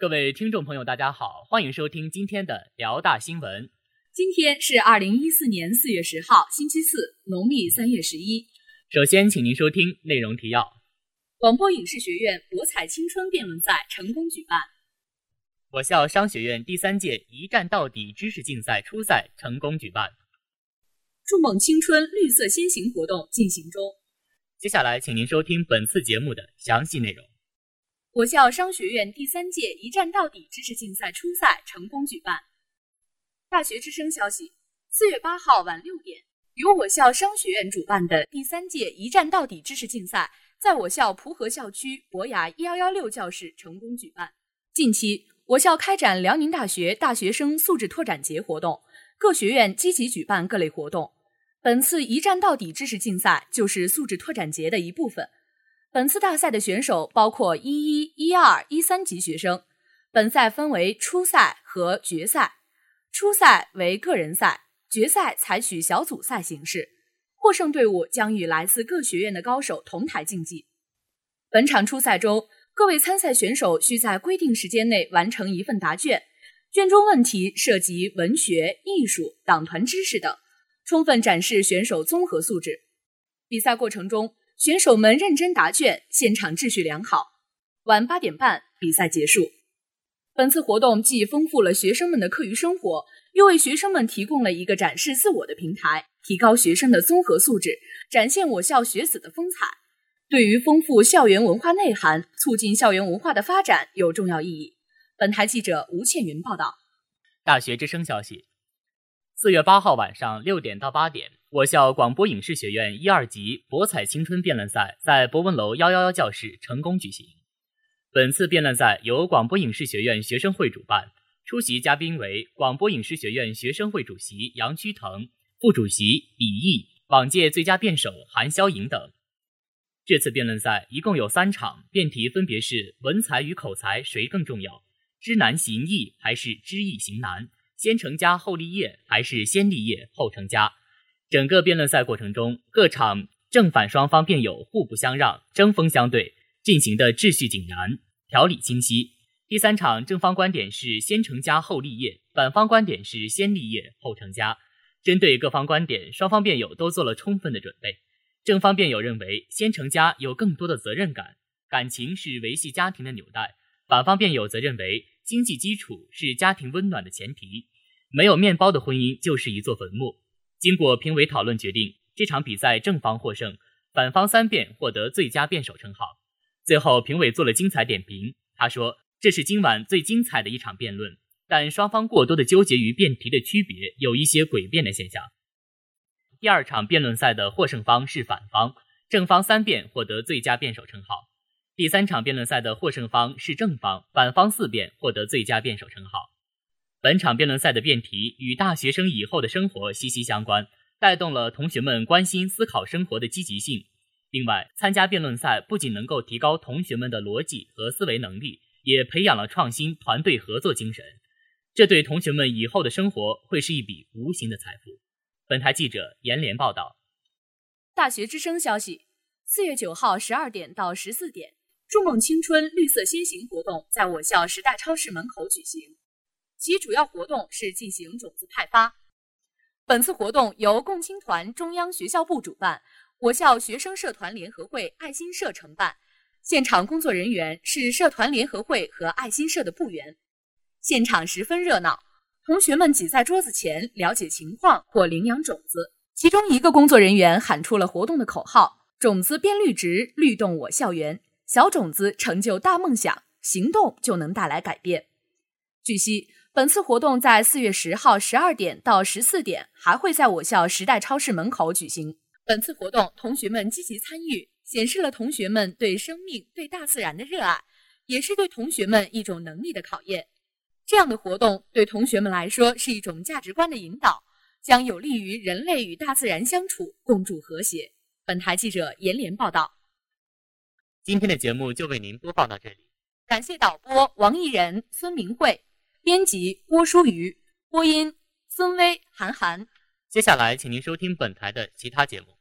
各位听众朋友，大家好，欢迎收听今天的辽大新闻。今天是二零一四年四月十号，星期四，农历三月十一。首先，请您收听内容提要：广播影视学院博彩青春辩论赛成功举办；我校商学院第三届一站到底知识竞赛初赛成功举办；筑梦青春绿色先行活动进行中。接下来，请您收听本次节目的详细内容。我校商学院第三届一站到底知识竞赛初赛成功举办。大学之声消息：四月八号晚六点，由我校商学院主办的第三届一站到底知识竞赛，在我校蒲河校区博雅一幺幺六教室成功举办。近期，我校开展辽宁大学大学生素质拓展节活动，各学院积极举办各类活动。本次一站到底知识竞赛就是素质拓展节的一部分。本次大赛的选手包括一一、一二、一三级学生。本赛分为初赛和决赛，初赛为个人赛，决赛采取小组赛形式。获胜队伍将与来自各学院的高手同台竞技。本场初赛中，各位参赛选手需在规定时间内完成一份答卷，卷中问题涉及文学、艺术、党团知识等。充分展示选手综合素质。比赛过程中，选手们认真答卷，现场秩序良好。晚八点半，比赛结束。本次活动既丰富了学生们的课余生活，又为学生们提供了一个展示自我的平台，提高学生的综合素质，展现我校学子的风采，对于丰富校园文化内涵、促进校园文化的发展有重要意义。本台记者吴倩云报道。大学之声消息。四月八号晚上六点到八点，我校广播影视学院一二级博彩青春辩论赛在博文楼幺幺幺教室成功举行。本次辩论赛由广播影视学院学生会主办，出席嘉宾为广播影视学院学生会主席杨屈腾、副主席李毅、往届最佳辩手韩潇颖等。这次辩论赛一共有三场，辩题分别是文采与口才谁更重要？知难行易还是知易行难？先成家后立业还是先立业后成家？整个辩论赛过程中，各场正反双方辩友互不相让，针锋相对，进行的秩序井然，条理清晰。第三场正方观点是先成家后立业，反方观点是先立业后成家。针对各方观点，双方辩友都做了充分的准备。正方辩友认为先成家有更多的责任感，感情是维系家庭的纽带；反方辩友则认为经济基础是家庭温暖的前提。没有面包的婚姻就是一座坟墓。经过评委讨论，决定这场比赛正方获胜，反方三辩获得最佳辩手称号。最后，评委做了精彩点评。他说：“这是今晚最精彩的一场辩论，但双方过多的纠结于辩题的区别，有一些诡辩的现象。”第二场辩论赛的获胜方是反方，正方三辩获得最佳辩手称号。第三场辩论赛的获胜方是正方，反方四辩获得最佳辩手称号。本场辩论赛的辩题与大学生以后的生活息息相关，带动了同学们关心思考生活的积极性。另外，参加辩论赛不仅能够提高同学们的逻辑和思维能力，也培养了创新、团队合作精神。这对同学们以后的生活会是一笔无形的财富。本台记者严连报道。大学之声消息：四月九号十二点到十四点，筑梦青春绿色先行活动在我校时代超市门口举行。其主要活动是进行种子派发。本次活动由共青团中央学校部主办，我校学生社团联合会爱心社承办。现场工作人员是社团联合会和爱心社的部员。现场十分热闹，同学们挤在桌子前了解情况或领养种子。其中一个工作人员喊出了活动的口号：“种子变绿植，律动我校园。小种子成就大梦想，行动就能带来改变。”据悉。本次活动在四月十号十二点到十四点还会在我校时代超市门口举行。本次活动，同学们积极参与，显示了同学们对生命、对大自然的热爱，也是对同学们一种能力的考验。这样的活动对同学们来说是一种价值观的引导，将有利于人类与大自然相处共筑和谐。本台记者严连报道。今天的节目就为您播报到这里，感谢导播王艺仁、孙明慧。编辑郭书瑜，播音孙威、韩寒。接下来，请您收听本台的其他节目。